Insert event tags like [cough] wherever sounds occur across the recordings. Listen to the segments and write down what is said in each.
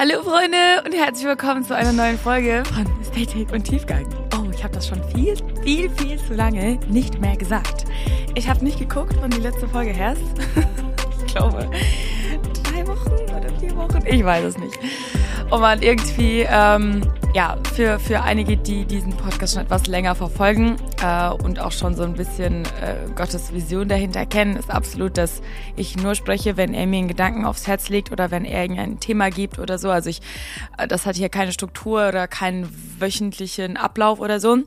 Hallo Freunde und herzlich willkommen zu einer neuen Folge von Ästhetik und Tiefgang. Oh, ich habe das schon viel, viel, viel zu lange nicht mehr gesagt. Ich habe nicht geguckt, wann die letzte Folge her ist. [laughs] ich glaube, drei Wochen oder vier Wochen. Ich weiß es nicht. Und man irgendwie, ähm, ja, für, für einige, die diesen Podcast schon etwas länger verfolgen äh, und auch schon so ein bisschen äh, Gottes Vision dahinter kennen, ist absolut, dass ich nur spreche, wenn er mir einen Gedanken aufs Herz legt oder wenn er irgendein Thema gibt oder so. Also ich, äh, das hat hier keine Struktur oder keinen wöchentlichen Ablauf oder so.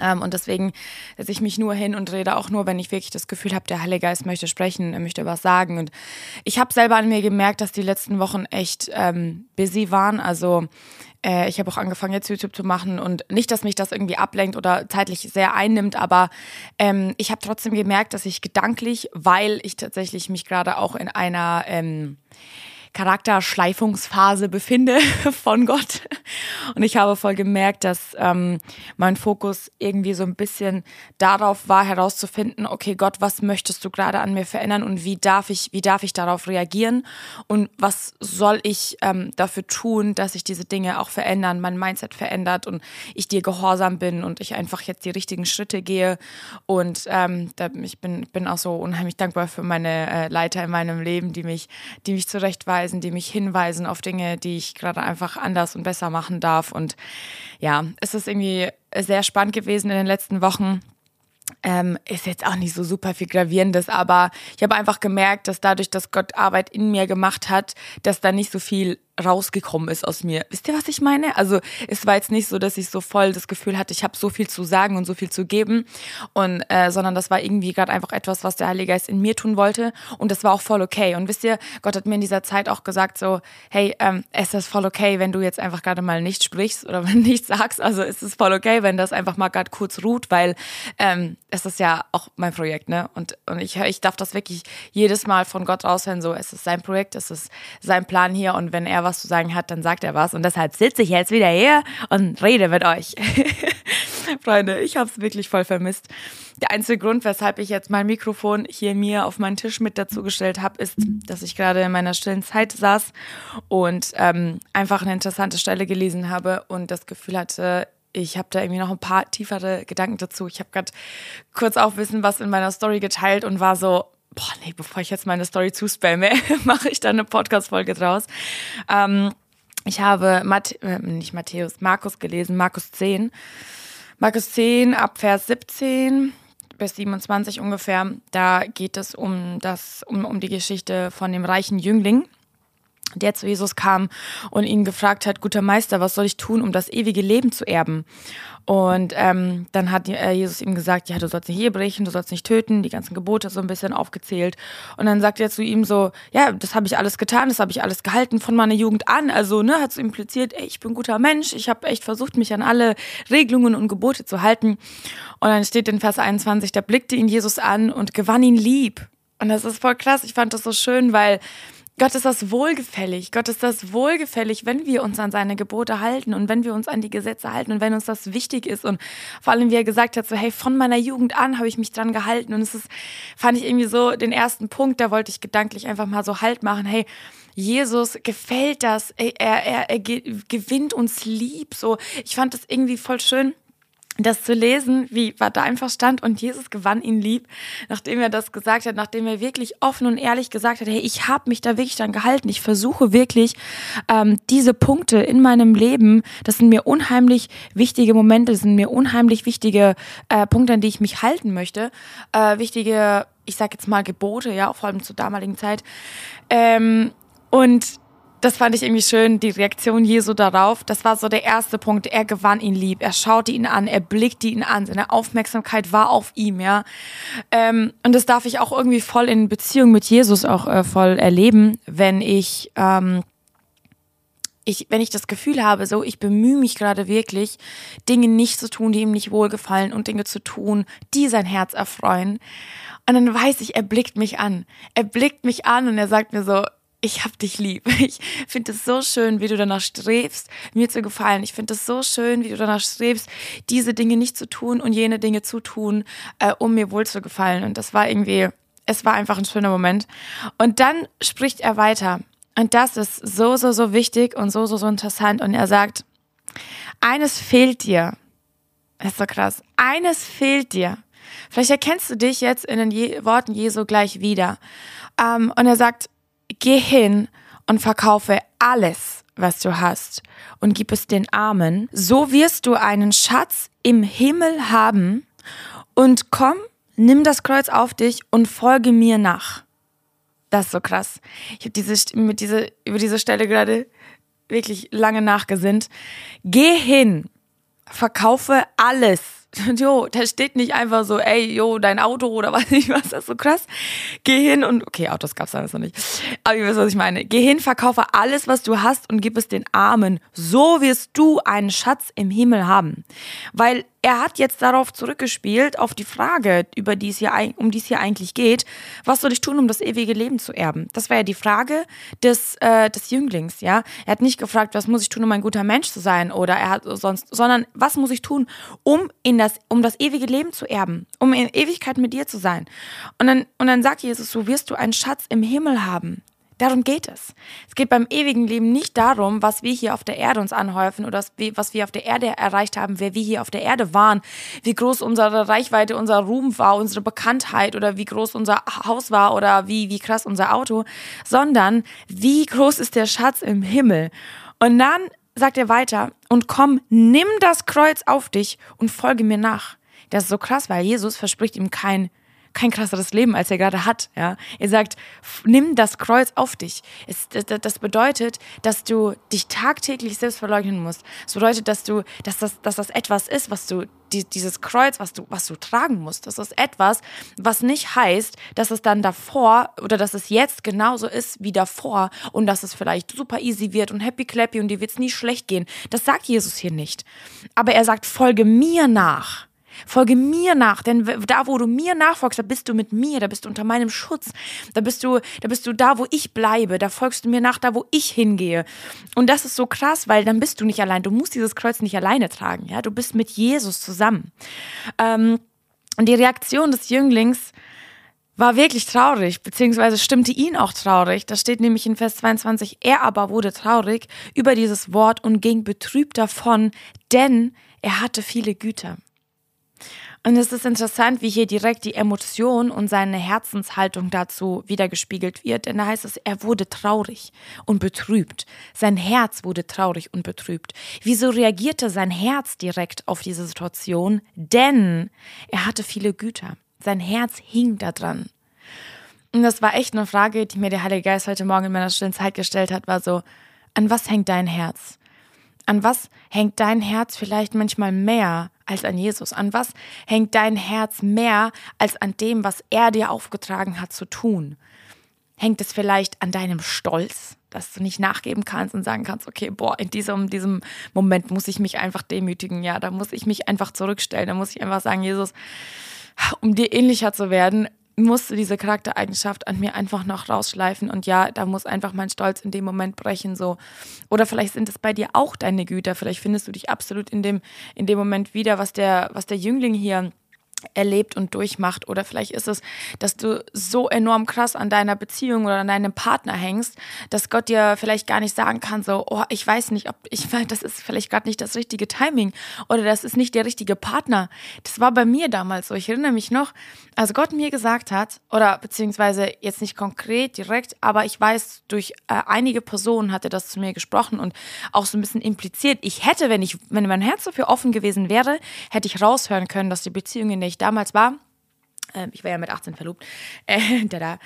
Ähm, und deswegen setze ich mich nur hin und rede auch nur, wenn ich wirklich das Gefühl habe, der Heilige Geist möchte sprechen, er möchte was sagen. Und ich habe selber an mir gemerkt, dass die letzten Wochen echt ähm, busy waren. Also äh, ich habe auch angefangen, jetzt YouTube zu machen und nicht, dass mich das irgendwie ablenkt oder zeitlich sehr einnimmt, aber ähm, ich habe trotzdem gemerkt, dass ich gedanklich, weil ich tatsächlich mich gerade auch in einer ähm, Charakterschleifungsphase befinde [laughs] von Gott. Und ich habe voll gemerkt, dass ähm, mein Fokus irgendwie so ein bisschen darauf war, herauszufinden, okay, Gott, was möchtest du gerade an mir verändern und wie darf ich, wie darf ich darauf reagieren und was soll ich ähm, dafür tun, dass sich diese Dinge auch verändern, mein Mindset verändert und ich dir gehorsam bin und ich einfach jetzt die richtigen Schritte gehe. Und ähm, ich bin, bin auch so unheimlich dankbar für meine äh, Leiter in meinem Leben, die mich, die mich zurechtweisen hinweisen, die mich hinweisen auf Dinge, die ich gerade einfach anders und besser machen darf. Und ja, es ist irgendwie sehr spannend gewesen in den letzten Wochen. Ähm, ist jetzt auch nicht so super viel Gravierendes, aber ich habe einfach gemerkt, dass dadurch, dass Gott Arbeit in mir gemacht hat, dass da nicht so viel rausgekommen ist aus mir. Wisst ihr, was ich meine? Also es war jetzt nicht so, dass ich so voll das Gefühl hatte, ich habe so viel zu sagen und so viel zu geben, und äh, sondern das war irgendwie gerade einfach etwas, was der Heilige Geist in mir tun wollte und das war auch voll okay. Und wisst ihr, Gott hat mir in dieser Zeit auch gesagt so, hey, ähm, es ist voll okay, wenn du jetzt einfach gerade mal nicht sprichst oder [laughs] wenn nichts sagst. Also es ist voll okay, wenn das einfach mal gerade kurz ruht, weil ähm, es ist ja auch mein Projekt, ne? Und und ich ich darf das wirklich jedes Mal von Gott raushören, so es ist sein Projekt, es ist sein Plan hier und wenn er was zu sagen hat, dann sagt er was. Und deshalb sitze ich jetzt wieder hier und rede mit euch. [laughs] Freunde, ich habe es wirklich voll vermisst. Der einzige Grund, weshalb ich jetzt mein Mikrofon hier mir auf meinen Tisch mit dazugestellt habe, ist, dass ich gerade in meiner stillen Zeit saß und ähm, einfach eine interessante Stelle gelesen habe und das Gefühl hatte, ich habe da irgendwie noch ein paar tiefere Gedanken dazu. Ich habe gerade kurz auch wissen, was in meiner Story geteilt und war so, boah, nee, bevor ich jetzt meine Story zuspamme, [laughs] mache ich da eine Podcast-Folge draus. Ähm, ich habe Matt, äh, nicht Matthäus, Markus gelesen, Markus 10. Markus 10 ab Vers 17 bis 27 ungefähr. Da geht es um das, um, um die Geschichte von dem reichen Jüngling der zu Jesus kam und ihn gefragt hat, guter Meister, was soll ich tun, um das ewige Leben zu erben? Und ähm, dann hat äh, Jesus ihm gesagt, ja, du sollst nicht hier brechen, du sollst nicht töten, die ganzen Gebote so ein bisschen aufgezählt. Und dann sagt er zu ihm so, ja, das habe ich alles getan, das habe ich alles gehalten von meiner Jugend an. Also, ne, hat so impliziert, ey, ich bin guter Mensch, ich habe echt versucht, mich an alle Regelungen und Gebote zu halten. Und dann steht in Vers 21, da blickte ihn Jesus an und gewann ihn lieb. Und das ist voll krass. Ich fand das so schön, weil Gott ist das wohlgefällig. Gott ist das wohlgefällig, wenn wir uns an seine Gebote halten und wenn wir uns an die Gesetze halten und wenn uns das wichtig ist. Und vor allem, wie er gesagt hat, so, hey, von meiner Jugend an habe ich mich dran gehalten. Und es ist, fand ich irgendwie so den ersten Punkt, da wollte ich gedanklich einfach mal so Halt machen. Hey, Jesus gefällt das. Er, er, er gewinnt uns lieb. So, ich fand das irgendwie voll schön das zu lesen, wie war da einfach stand und Jesus gewann ihn lieb, nachdem er das gesagt hat, nachdem er wirklich offen und ehrlich gesagt hat, hey, ich habe mich da wirklich dann gehalten, ich versuche wirklich ähm, diese Punkte in meinem Leben, das sind mir unheimlich wichtige Momente, das sind mir unheimlich wichtige äh, Punkte, an die ich mich halten möchte, äh, wichtige, ich sag jetzt mal Gebote, ja, vor allem zur damaligen Zeit. Ähm, und das fand ich irgendwie schön, die Reaktion Jesu darauf. Das war so der erste Punkt. Er gewann ihn lieb. Er schaute ihn an, er blickte ihn an. Seine Aufmerksamkeit war auf ihm, ja. Ähm, und das darf ich auch irgendwie voll in Beziehung mit Jesus auch äh, voll erleben, wenn ich, ähm, ich, wenn ich das Gefühl habe, so, ich bemühe mich gerade wirklich, Dinge nicht zu tun, die ihm nicht wohlgefallen und Dinge zu tun, die sein Herz erfreuen. Und dann weiß ich, er blickt mich an. Er blickt mich an und er sagt mir so, ich hab dich lieb. [laughs] Ich finde es so schön, wie du danach strebst, mir zu gefallen. Ich finde es so schön, wie du danach strebst, diese Dinge nicht zu tun und jene Dinge zu tun, äh, um mir wohl zu gefallen. Und das war irgendwie, es war einfach ein schöner Moment. Und dann spricht er weiter. Und das ist so, so, so wichtig und so, so, so interessant. Und er sagt, eines fehlt dir. Das ist so krass. Eines fehlt dir. Vielleicht erkennst du dich jetzt in den Je Worten Jesu gleich wieder. Ähm, und er sagt, geh hin und verkaufe alles, was du hast und gib es den Armen. So wirst du einen Schatz im Himmel haben und komm, nimm das Kreuz auf dich und folge mir nach. Das ist so krass. Ich habe diese, mit diese, über diese Stelle gerade wirklich lange nachgesinnt. Geh hin, verkaufe alles [laughs] jo, da steht nicht einfach so, ey, jo, dein Auto oder [laughs] weiß nicht was, das ist so krass. Geh hin und, okay, Autos gab's damals noch nicht. Aber ihr wisst, was ich meine. Geh hin, verkaufe alles, was du hast und gib es den Armen. So wirst du einen Schatz im Himmel haben. Weil er hat jetzt darauf zurückgespielt, auf die Frage, über die es hier, um die es hier eigentlich geht, was soll ich tun, um das ewige Leben zu erben? Das war ja die Frage des, äh, des Jünglings, ja. Er hat nicht gefragt, was muss ich tun, um ein guter Mensch zu sein oder er hat sonst, sondern was muss ich tun, um in das, um das ewige Leben zu erben, um in Ewigkeit mit dir zu sein? Und dann, und dann sagt Jesus, so wirst du einen Schatz im Himmel haben. Darum geht es. Es geht beim ewigen Leben nicht darum, was wir hier auf der Erde uns anhäufen oder was wir auf der Erde erreicht haben, wer wir hier auf der Erde waren, wie groß unsere Reichweite, unser Ruhm war, unsere Bekanntheit oder wie groß unser Haus war oder wie, wie krass unser Auto, sondern wie groß ist der Schatz im Himmel. Und dann sagt er weiter, und komm, nimm das Kreuz auf dich und folge mir nach. Das ist so krass, weil Jesus verspricht ihm kein kein krasseres Leben, als er gerade hat. Ja? Er sagt, nimm das Kreuz auf dich. Es, das bedeutet, dass du dich tagtäglich selbst verleugnen musst. Das bedeutet, dass du, dass das, dass das etwas ist, was du dieses Kreuz, was du, was du tragen musst, das ist etwas, was nicht heißt, dass es dann davor oder dass es jetzt genauso ist wie davor und dass es vielleicht super easy wird und happy clappy und dir wird es nie schlecht gehen. Das sagt Jesus hier nicht. Aber er sagt, folge mir nach. Folge mir nach, denn da, wo du mir nachfolgst, da bist du mit mir, da bist du unter meinem Schutz, da bist du, da bist du da, wo ich bleibe, da folgst du mir nach, da, wo ich hingehe. Und das ist so krass, weil dann bist du nicht allein. Du musst dieses Kreuz nicht alleine tragen, ja. Du bist mit Jesus zusammen. Ähm, und die Reaktion des Jünglings war wirklich traurig, beziehungsweise stimmte ihn auch traurig. Da steht nämlich in Vers 22, er aber wurde traurig über dieses Wort und ging betrübt davon, denn er hatte viele Güter. Und es ist interessant, wie hier direkt die Emotion und seine Herzenshaltung dazu wiedergespiegelt wird. Denn da heißt es, er wurde traurig und betrübt. Sein Herz wurde traurig und betrübt. Wieso reagierte sein Herz direkt auf diese Situation? Denn er hatte viele Güter. Sein Herz hing da dran. Und das war echt eine Frage, die mir der Heilige Geist heute Morgen in meiner stillen Zeit gestellt hat, war so, an was hängt dein Herz? An was hängt dein Herz vielleicht manchmal mehr als an Jesus? An was hängt dein Herz mehr als an dem, was er dir aufgetragen hat zu tun? Hängt es vielleicht an deinem Stolz, dass du nicht nachgeben kannst und sagen kannst, okay, boah, in diesem, diesem Moment muss ich mich einfach demütigen, ja, da muss ich mich einfach zurückstellen, da muss ich einfach sagen, Jesus, um dir ähnlicher zu werden, musste diese Charaktereigenschaft an mir einfach noch rausschleifen und ja, da muss einfach mein Stolz in dem Moment brechen so. Oder vielleicht sind es bei dir auch deine Güter, vielleicht findest du dich absolut in dem in dem Moment wieder, was der was der Jüngling hier erlebt und durchmacht. Oder vielleicht ist es, dass du so enorm krass an deiner Beziehung oder an deinem Partner hängst, dass Gott dir vielleicht gar nicht sagen kann, so, oh, ich weiß nicht, ob ich [laughs] das ist vielleicht gerade nicht das richtige Timing oder das ist nicht der richtige Partner. Das war bei mir damals so. Ich erinnere mich noch, als Gott mir gesagt hat, oder beziehungsweise jetzt nicht konkret direkt, aber ich weiß, durch äh, einige Personen hat er das zu mir gesprochen und auch so ein bisschen impliziert. Ich hätte, wenn ich, wenn mein Herz dafür offen gewesen wäre, hätte ich raushören können, dass die Beziehung, in der ich damals war, äh, ich war ja mit 18 verlobt, [laughs] äh, da,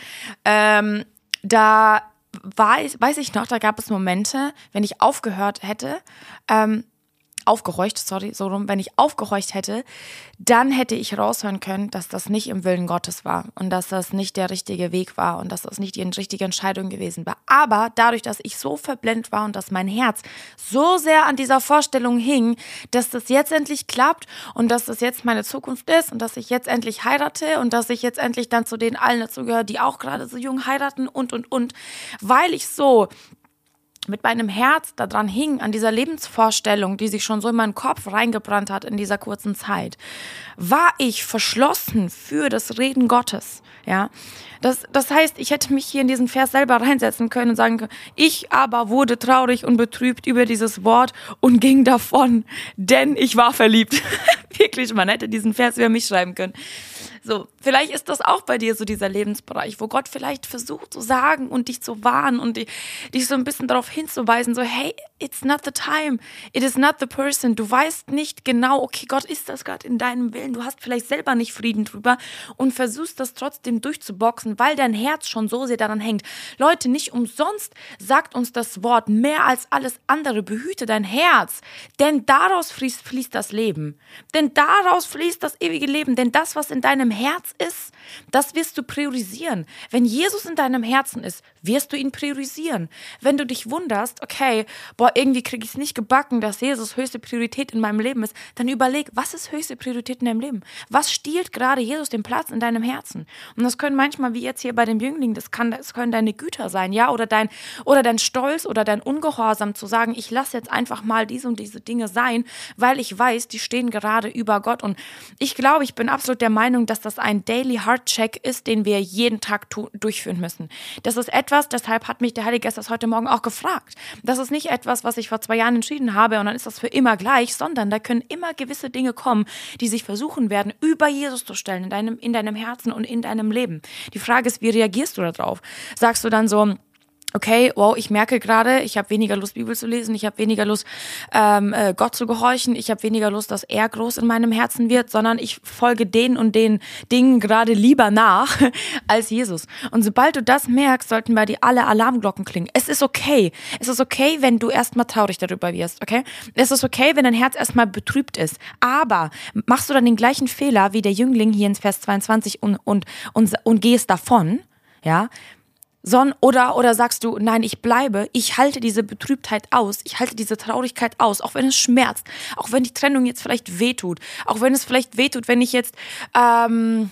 ähm, da war, weiß ich noch, da gab es Momente, wenn ich aufgehört hätte, ähm, aufgehorcht, sorry, so rum, wenn ich aufgehorcht hätte, dann hätte ich raushören können, dass das nicht im Willen Gottes war und dass das nicht der richtige Weg war und dass das nicht die richtige Entscheidung gewesen war. Aber dadurch, dass ich so verblendet war und dass mein Herz so sehr an dieser Vorstellung hing, dass das jetzt endlich klappt und dass das jetzt meine Zukunft ist und dass ich jetzt endlich heirate und dass ich jetzt endlich dann zu den allen dazugehöre, die auch gerade so jung heiraten und, und, und, weil ich so mit meinem Herz daran hing, an dieser Lebensvorstellung, die sich schon so in meinen Kopf reingebrannt hat in dieser kurzen Zeit, war ich verschlossen für das Reden Gottes. Ja, das, das heißt, ich hätte mich hier in diesen Vers selber reinsetzen können und sagen können, ich aber wurde traurig und betrübt über dieses Wort und ging davon, denn ich war verliebt. [laughs] Wirklich, man hätte diesen Vers über mich schreiben können. So, vielleicht ist das auch bei dir so dieser Lebensbereich, wo Gott vielleicht versucht zu sagen und dich zu warnen und dich, dich so ein bisschen darauf hinzuweisen, so, hey, it's not the time, it is not the person. Du weißt nicht genau, okay, Gott ist das gerade in deinem Willen. Du hast vielleicht selber nicht Frieden drüber und versuchst das trotzdem durchzuboxen, weil dein Herz schon so sehr daran hängt. Leute, nicht umsonst sagt uns das Wort mehr als alles andere, behüte dein Herz, denn daraus fließt, fließt das Leben. Denn daraus fließt das ewige Leben, denn das, was in deinem Herz ist, das wirst du priorisieren. Wenn Jesus in deinem Herzen ist, wirst du ihn priorisieren. Wenn du dich wunderst, okay, boah, irgendwie kriege ich es nicht gebacken, dass Jesus höchste Priorität in meinem Leben ist, dann überleg, was ist höchste Priorität in deinem Leben? Was stiehlt gerade Jesus den Platz in deinem Herzen? Und das können manchmal, wie jetzt hier bei dem Jüngling, das, kann, das können deine Güter sein, ja, oder dein, oder dein Stolz oder dein Ungehorsam zu sagen, ich lasse jetzt einfach mal diese und diese Dinge sein, weil ich weiß, die stehen gerade über Gott. Und ich glaube, ich bin absolut der Meinung, dass das ein Daily Heart Check ist, den wir jeden Tag durchführen müssen. Das ist etwas, deshalb hat mich der Heilige Geist das heute Morgen auch gefragt. Das ist nicht etwas, was ich vor zwei Jahren entschieden habe und dann ist das für immer gleich, sondern da können immer gewisse Dinge kommen, die sich versuchen werden, über Jesus zu stellen in deinem, in deinem Herzen und in deinem Leben. Die Frage ist, wie reagierst du darauf? Sagst du dann so, okay, wow, ich merke gerade, ich habe weniger Lust, Bibel zu lesen, ich habe weniger Lust, ähm, äh, Gott zu gehorchen, ich habe weniger Lust, dass er groß in meinem Herzen wird, sondern ich folge den und den Dingen gerade lieber nach [laughs] als Jesus. Und sobald du das merkst, sollten bei dir alle Alarmglocken klingen. Es ist okay. Es ist okay, wenn du erstmal traurig darüber wirst, okay? Es ist okay, wenn dein Herz erstmal betrübt ist. Aber machst du dann den gleichen Fehler wie der Jüngling hier in Vers 22 und, und, und, und gehst davon, ja, Son oder, oder sagst du, nein, ich bleibe, ich halte diese Betrübtheit aus, ich halte diese Traurigkeit aus, auch wenn es schmerzt, auch wenn die Trennung jetzt vielleicht wehtut, auch wenn es vielleicht wehtut, wenn ich jetzt ähm,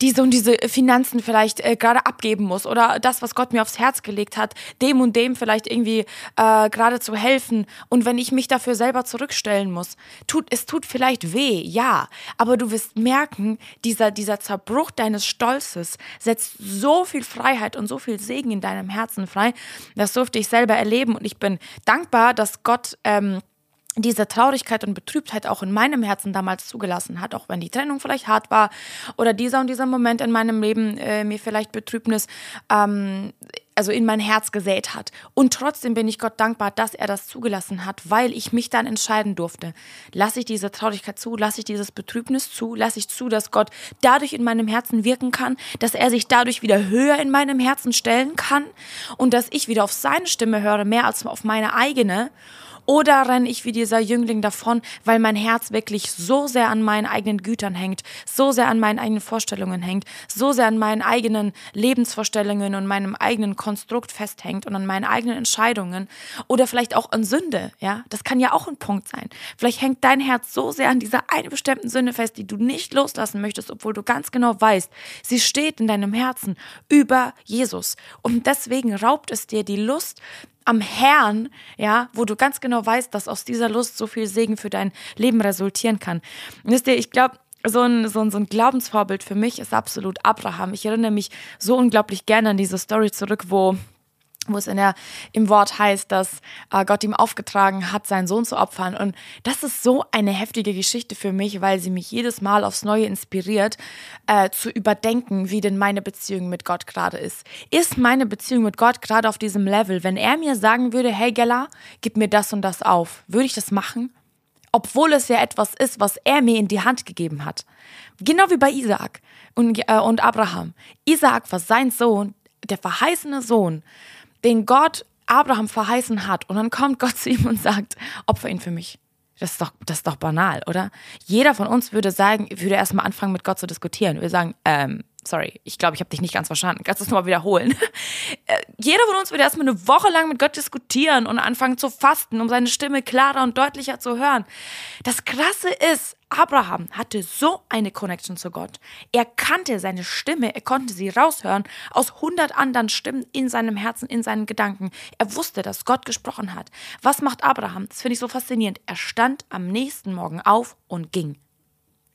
diese und diese Finanzen vielleicht äh, gerade abgeben muss oder das, was Gott mir aufs Herz gelegt hat, dem und dem vielleicht irgendwie äh, gerade zu helfen. Und wenn ich mich dafür selber zurückstellen muss, tut es tut vielleicht weh, ja, aber du wirst merken, dieser dieser Zerbruch deines Stolzes setzt so viel Freiheit und so viel Segen in deinem Herzen frei. Das durfte ich selber erleben und ich bin dankbar, dass Gott ähm, diese Traurigkeit und Betrübtheit auch in meinem Herzen damals zugelassen hat, auch wenn die Trennung vielleicht hart war oder dieser und dieser Moment in meinem Leben äh, mir vielleicht Betrübnis ähm, also in mein Herz gesät hat. Und trotzdem bin ich Gott dankbar, dass er das zugelassen hat, weil ich mich dann entscheiden durfte. Lasse ich diese Traurigkeit zu, lasse ich dieses Betrübnis zu, lasse ich zu, dass Gott dadurch in meinem Herzen wirken kann, dass er sich dadurch wieder höher in meinem Herzen stellen kann? Und dass ich wieder auf seine Stimme höre, mehr als auf meine eigene? Oder renne ich wie dieser Jüngling davon, weil mein Herz wirklich so sehr an meinen eigenen Gütern hängt, so sehr an meinen eigenen Vorstellungen hängt, so sehr an meinen eigenen Lebensvorstellungen und meinem eigenen Konstrukt festhängt und an meinen eigenen Entscheidungen oder vielleicht auch an Sünde, ja? Das kann ja auch ein Punkt sein. Vielleicht hängt dein Herz so sehr an dieser eine bestimmten Sünde fest, die du nicht loslassen möchtest, obwohl du ganz genau weißt, sie steht in deinem Herzen über Jesus. Und deswegen raubt es dir die Lust, am Herrn, ja, wo du ganz genau weißt, dass aus dieser Lust so viel Segen für dein Leben resultieren kann. wisst ihr, ich glaube, so ein, so, ein, so ein Glaubensvorbild für mich ist absolut Abraham. Ich erinnere mich so unglaublich gerne an diese Story zurück, wo wo es in der, im Wort heißt, dass äh, Gott ihm aufgetragen hat, seinen Sohn zu opfern. Und das ist so eine heftige Geschichte für mich, weil sie mich jedes Mal aufs Neue inspiriert, äh, zu überdenken, wie denn meine Beziehung mit Gott gerade ist. Ist meine Beziehung mit Gott gerade auf diesem Level? Wenn er mir sagen würde, hey Gella, gib mir das und das auf, würde ich das machen? Obwohl es ja etwas ist, was er mir in die Hand gegeben hat. Genau wie bei Isaak und, äh, und Abraham. Isaak war sein Sohn, der verheißene Sohn den Gott Abraham verheißen hat. Und dann kommt Gott [laughs] zu ihm und sagt, opfer ihn für mich. Das ist doch, das ist doch banal, oder? Jeder von uns würde sagen, würde erstmal anfangen, mit Gott zu diskutieren. Wir sagen, ähm, sorry, ich glaube, ich habe dich nicht ganz verstanden. Kannst du es nochmal wiederholen? [laughs] Äh, jeder von uns wird erstmal eine Woche lang mit Gott diskutieren und anfangen zu fasten, um seine Stimme klarer und deutlicher zu hören. Das Krasse ist, Abraham hatte so eine Connection zu Gott. Er kannte seine Stimme, er konnte sie raushören aus hundert anderen Stimmen in seinem Herzen, in seinen Gedanken. Er wusste, dass Gott gesprochen hat. Was macht Abraham? Das finde ich so faszinierend. Er stand am nächsten Morgen auf und ging.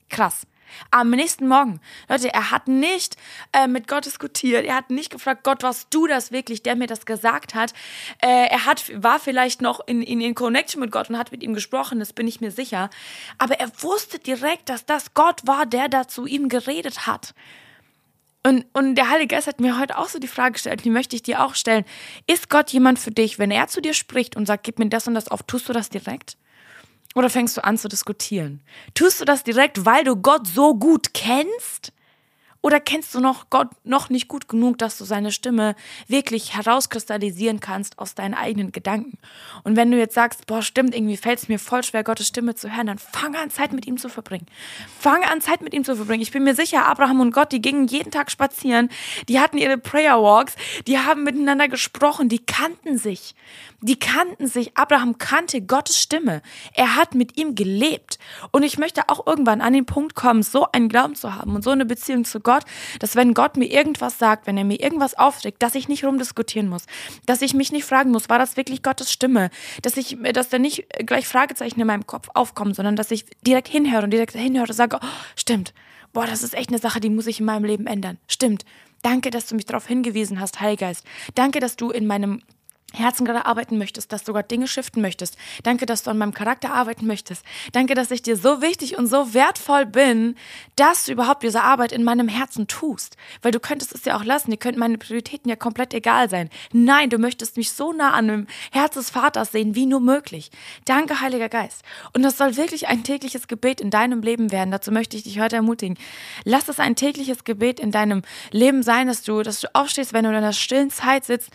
Krass. Am nächsten Morgen. Leute, er hat nicht äh, mit Gott diskutiert. Er hat nicht gefragt, Gott, warst du das wirklich, der mir das gesagt hat? Äh, er hat, war vielleicht noch in, in, in Connection mit Gott und hat mit ihm gesprochen, das bin ich mir sicher. Aber er wusste direkt, dass das Gott war, der da zu ihm geredet hat. Und, und der Heilige Geist hat mir heute auch so die Frage gestellt, die möchte ich dir auch stellen. Ist Gott jemand für dich, wenn er zu dir spricht und sagt, gib mir das und das auf, tust du das direkt? Oder fängst du an zu diskutieren? Tust du das direkt, weil du Gott so gut kennst? Oder kennst du noch Gott noch nicht gut genug, dass du seine Stimme wirklich herauskristallisieren kannst aus deinen eigenen Gedanken? Und wenn du jetzt sagst, boah, stimmt, irgendwie fällt es mir voll schwer, Gottes Stimme zu hören, dann fang an, Zeit mit ihm zu verbringen. Fang an, Zeit mit ihm zu verbringen. Ich bin mir sicher, Abraham und Gott, die gingen jeden Tag spazieren, die hatten ihre Prayer Walks, die haben miteinander gesprochen, die kannten sich. Die kannten sich. Abraham kannte Gottes Stimme. Er hat mit ihm gelebt. Und ich möchte auch irgendwann an den Punkt kommen, so einen Glauben zu haben und so eine Beziehung zu Gott, dass wenn Gott mir irgendwas sagt, wenn er mir irgendwas aufregt, dass ich nicht rumdiskutieren muss, dass ich mich nicht fragen muss, war das wirklich Gottes Stimme, dass ich, dass da nicht gleich Fragezeichen in meinem Kopf aufkommen, sondern dass ich direkt hinhöre und direkt hinhöre und sage, oh, stimmt, boah, das ist echt eine Sache, die muss ich in meinem Leben ändern. Stimmt. Danke, dass du mich darauf hingewiesen hast, Heilgeist. Danke, dass du in meinem Herzen gerade arbeiten möchtest, dass du Gott Dinge shiften möchtest. Danke, dass du an meinem Charakter arbeiten möchtest. Danke, dass ich dir so wichtig und so wertvoll bin, dass du überhaupt diese Arbeit in meinem Herzen tust. Weil du könntest es ja auch lassen. Dir könnten meine Prioritäten ja komplett egal sein. Nein, du möchtest mich so nah an dem Herz des Vaters sehen, wie nur möglich. Danke, Heiliger Geist. Und das soll wirklich ein tägliches Gebet in deinem Leben werden. Dazu möchte ich dich heute ermutigen. Lass es ein tägliches Gebet in deinem Leben sein, dass du, dass du aufstehst, wenn du in einer stillen Zeit sitzt.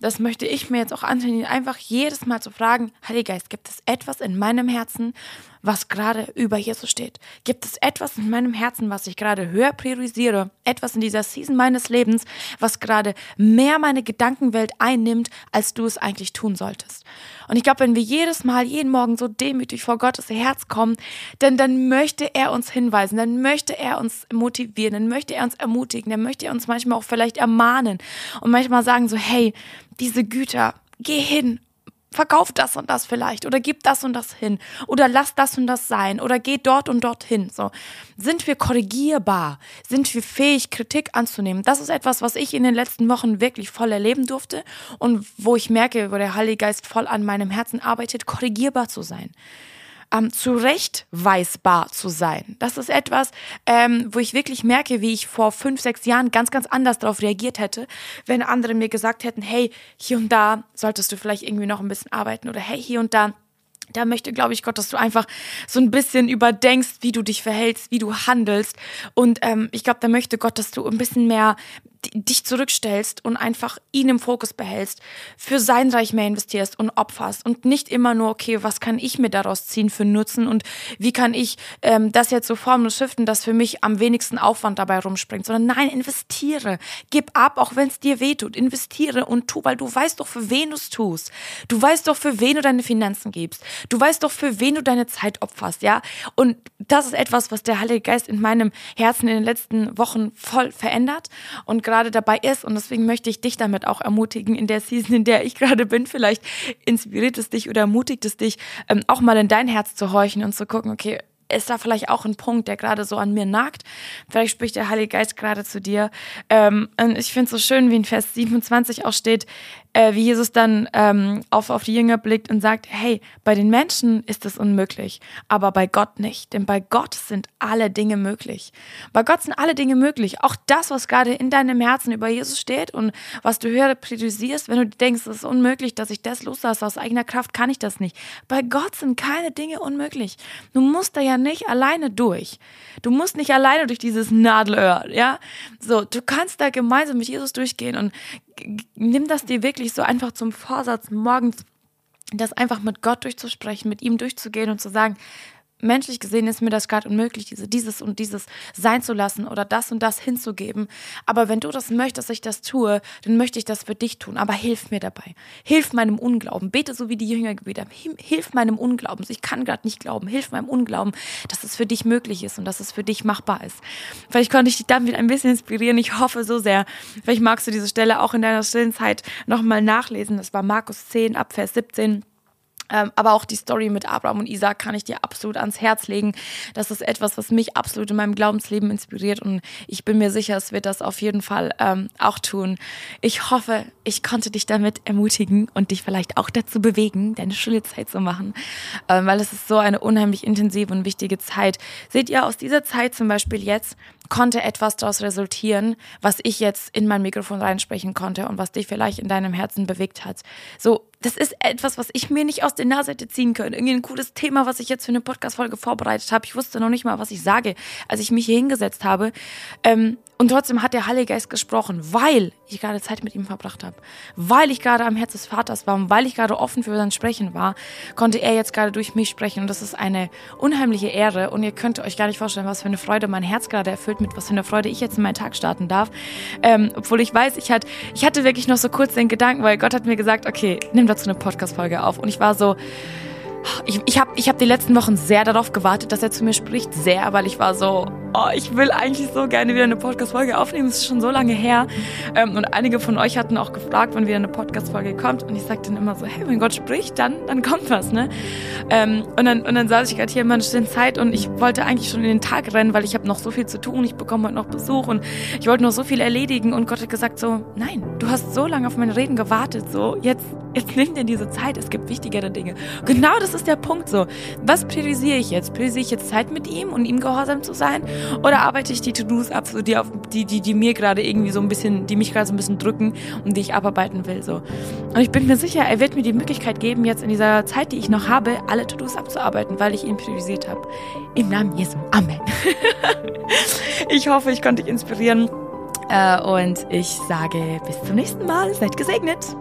Das möchte ich mir jetzt auch antrainieren, einfach jedes Mal zu fragen, Heiliger Geist, gibt es etwas in meinem Herzen, was gerade über Jesus steht? Gibt es etwas in meinem Herzen, was ich gerade höher priorisiere? Etwas in dieser Season meines Lebens, was gerade mehr meine Gedankenwelt einnimmt, als du es eigentlich tun solltest? Und ich glaube, wenn wir jedes Mal, jeden Morgen so demütig vor Gottes Herz kommen, denn dann möchte er uns hinweisen, dann möchte er uns motivieren, dann möchte er uns ermutigen, dann möchte er uns manchmal auch vielleicht ermahnen und manchmal sagen so, hey, diese Güter, geh hin verkauf das und das vielleicht oder gib das und das hin oder lass das und das sein oder geh dort und dorthin. So sind wir korrigierbar, sind wir fähig Kritik anzunehmen. Das ist etwas, was ich in den letzten Wochen wirklich voll erleben durfte und wo ich merke, wo der Heilige Geist voll an meinem Herzen arbeitet, korrigierbar zu sein ähm, zurechtweisbar zu sein. Das ist etwas, ähm, wo ich wirklich merke, wie ich vor fünf, sechs Jahren ganz, ganz anders darauf reagiert hätte, wenn andere mir gesagt hätten, hey, hier und da solltest du vielleicht irgendwie noch ein bisschen arbeiten oder hey, hier und da da möchte, glaube ich, Gott, dass du einfach so ein bisschen überdenkst, wie du dich verhältst, wie du handelst. Und ähm, ich glaube, da möchte Gott, dass du ein bisschen mehr dich zurückstellst und einfach ihn im Fokus behältst, für sein Reich mehr investierst und opferst und nicht immer nur, okay, was kann ich mir daraus ziehen für Nutzen und wie kann ich ähm, das jetzt so formen und shiften, dass für mich am wenigsten Aufwand dabei rumspringt, sondern nein, investiere, gib ab, auch wenn es dir wehtut, investiere und tu, weil du weißt doch, für wen du es tust. Du weißt doch, für wen du deine Finanzen gibst. Du weißt doch, für wen du deine Zeit opferst, ja? Und das ist etwas, was der Heilige Geist in meinem Herzen in den letzten Wochen voll verändert und gerade dabei ist. Und deswegen möchte ich dich damit auch ermutigen, in der Season, in der ich gerade bin. Vielleicht inspiriert es dich oder ermutigt es dich, ähm, auch mal in dein Herz zu horchen und zu gucken, okay, ist da vielleicht auch ein Punkt, der gerade so an mir nagt. Vielleicht spricht der Heilige Geist gerade zu dir. Ähm, und ich finde es so schön, wie in Vers 27 auch steht, äh, wie Jesus dann ähm, auf, auf die Jünger blickt und sagt, hey, bei den Menschen ist es unmöglich, aber bei Gott nicht, denn bei Gott sind alle Dinge möglich. Bei Gott sind alle Dinge möglich. Auch das, was gerade in deinem Herzen über Jesus steht und was du höher priorisierst, wenn du denkst, es ist unmöglich, dass ich das loslasse, aus eigener Kraft kann ich das nicht. Bei Gott sind keine Dinge unmöglich. Du musst da ja nicht alleine durch. Du musst nicht alleine durch dieses Nadelöhr, ja? So, du kannst da gemeinsam mit Jesus durchgehen und nimm das dir wirklich so einfach zum Vorsatz, morgens das einfach mit Gott durchzusprechen, mit ihm durchzugehen und zu sagen, menschlich gesehen ist mir das gerade unmöglich, diese, dieses und dieses sein zu lassen oder das und das hinzugeben. Aber wenn du das möchtest, dass ich das tue, dann möchte ich das für dich tun. Aber hilf mir dabei. Hilf meinem Unglauben. Bete so wie die Jünger gebetet. Hilf meinem Unglauben. Ich kann gerade nicht glauben. Hilf meinem Unglauben, dass es für dich möglich ist und dass es für dich machbar ist. Vielleicht konnte ich dich damit ein bisschen inspirieren. Ich hoffe so sehr. Vielleicht magst du diese Stelle auch in deiner stillen Zeit nochmal nachlesen. Das war Markus 10 ab Vers 17. Ähm, aber auch die Story mit Abraham und Isaac kann ich dir absolut ans Herz legen. Das ist etwas, was mich absolut in meinem Glaubensleben inspiriert und ich bin mir sicher, es wird das auf jeden Fall ähm, auch tun. Ich hoffe, ich konnte dich damit ermutigen und dich vielleicht auch dazu bewegen, deine Schulzeit zu machen, ähm, weil es ist so eine unheimlich intensive und wichtige Zeit. Seht ihr, aus dieser Zeit zum Beispiel jetzt konnte etwas daraus resultieren, was ich jetzt in mein Mikrofon reinsprechen konnte und was dich vielleicht in deinem Herzen bewegt hat. So, das ist etwas, was ich mir nicht aus der Nase hätte ziehen können. Irgendwie ein cooles Thema, was ich jetzt für eine Podcast-Folge vorbereitet habe. Ich wusste noch nicht mal, was ich sage, als ich mich hier hingesetzt habe. Ähm, und trotzdem hat der Heilige Geist gesprochen, weil ich gerade Zeit mit ihm verbracht habe, weil ich gerade am Herz des Vaters war und weil ich gerade offen für sein Sprechen war, konnte er jetzt gerade durch mich sprechen. Und das ist eine unheimliche Ehre. Und ihr könnt euch gar nicht vorstellen, was für eine Freude mein Herz gerade erfüllt, mit was für eine Freude ich jetzt in meinen Tag starten darf. Ähm, obwohl ich weiß, ich, hatte, ich hatte wirklich noch so kurz den Gedanken, weil Gott hat mir gesagt, okay, nimm dazu eine Podcast-Folge auf. Und ich war so, ich, ich habe ich hab die letzten Wochen sehr darauf gewartet, dass er zu mir spricht. Sehr, weil ich war so, oh, ich will eigentlich so gerne wieder eine Podcast-Folge aufnehmen. Es ist schon so lange her. Ähm, und einige von euch hatten auch gefragt, wann wieder eine Podcast-Folge kommt. Und ich sagte dann immer so, hey, wenn Gott spricht, dann, dann kommt was, ne? Ähm, und, dann, und dann saß ich gerade hier in meiner stillen Zeit und ich wollte eigentlich schon in den Tag rennen, weil ich habe noch so viel zu tun. Ich bekomme heute noch Besuch und ich wollte noch so viel erledigen. Und Gott hat gesagt so, nein, du hast so lange auf meine Reden gewartet. So, jetzt, jetzt nimm dir diese Zeit. Es gibt wichtigere Dinge. Genau das ist der Punkt so. Was priorisiere ich jetzt? Priorisiere ich jetzt Zeit mit ihm und ihm gehorsam zu sein? Oder arbeite ich die To-Dos ab, so die, auf, die, die, die mir gerade irgendwie so ein bisschen, die mich gerade so ein bisschen drücken und die ich abarbeiten will, so. Und ich bin mir sicher, er wird mir die Möglichkeit geben, jetzt in dieser Zeit, die ich noch habe, alle To-Dos abzuarbeiten, weil ich ihn priorisiert habe. Im Namen Jesu. Amen. [laughs] ich hoffe, ich konnte dich inspirieren. Äh, und ich sage bis zum nächsten Mal. Seid gesegnet.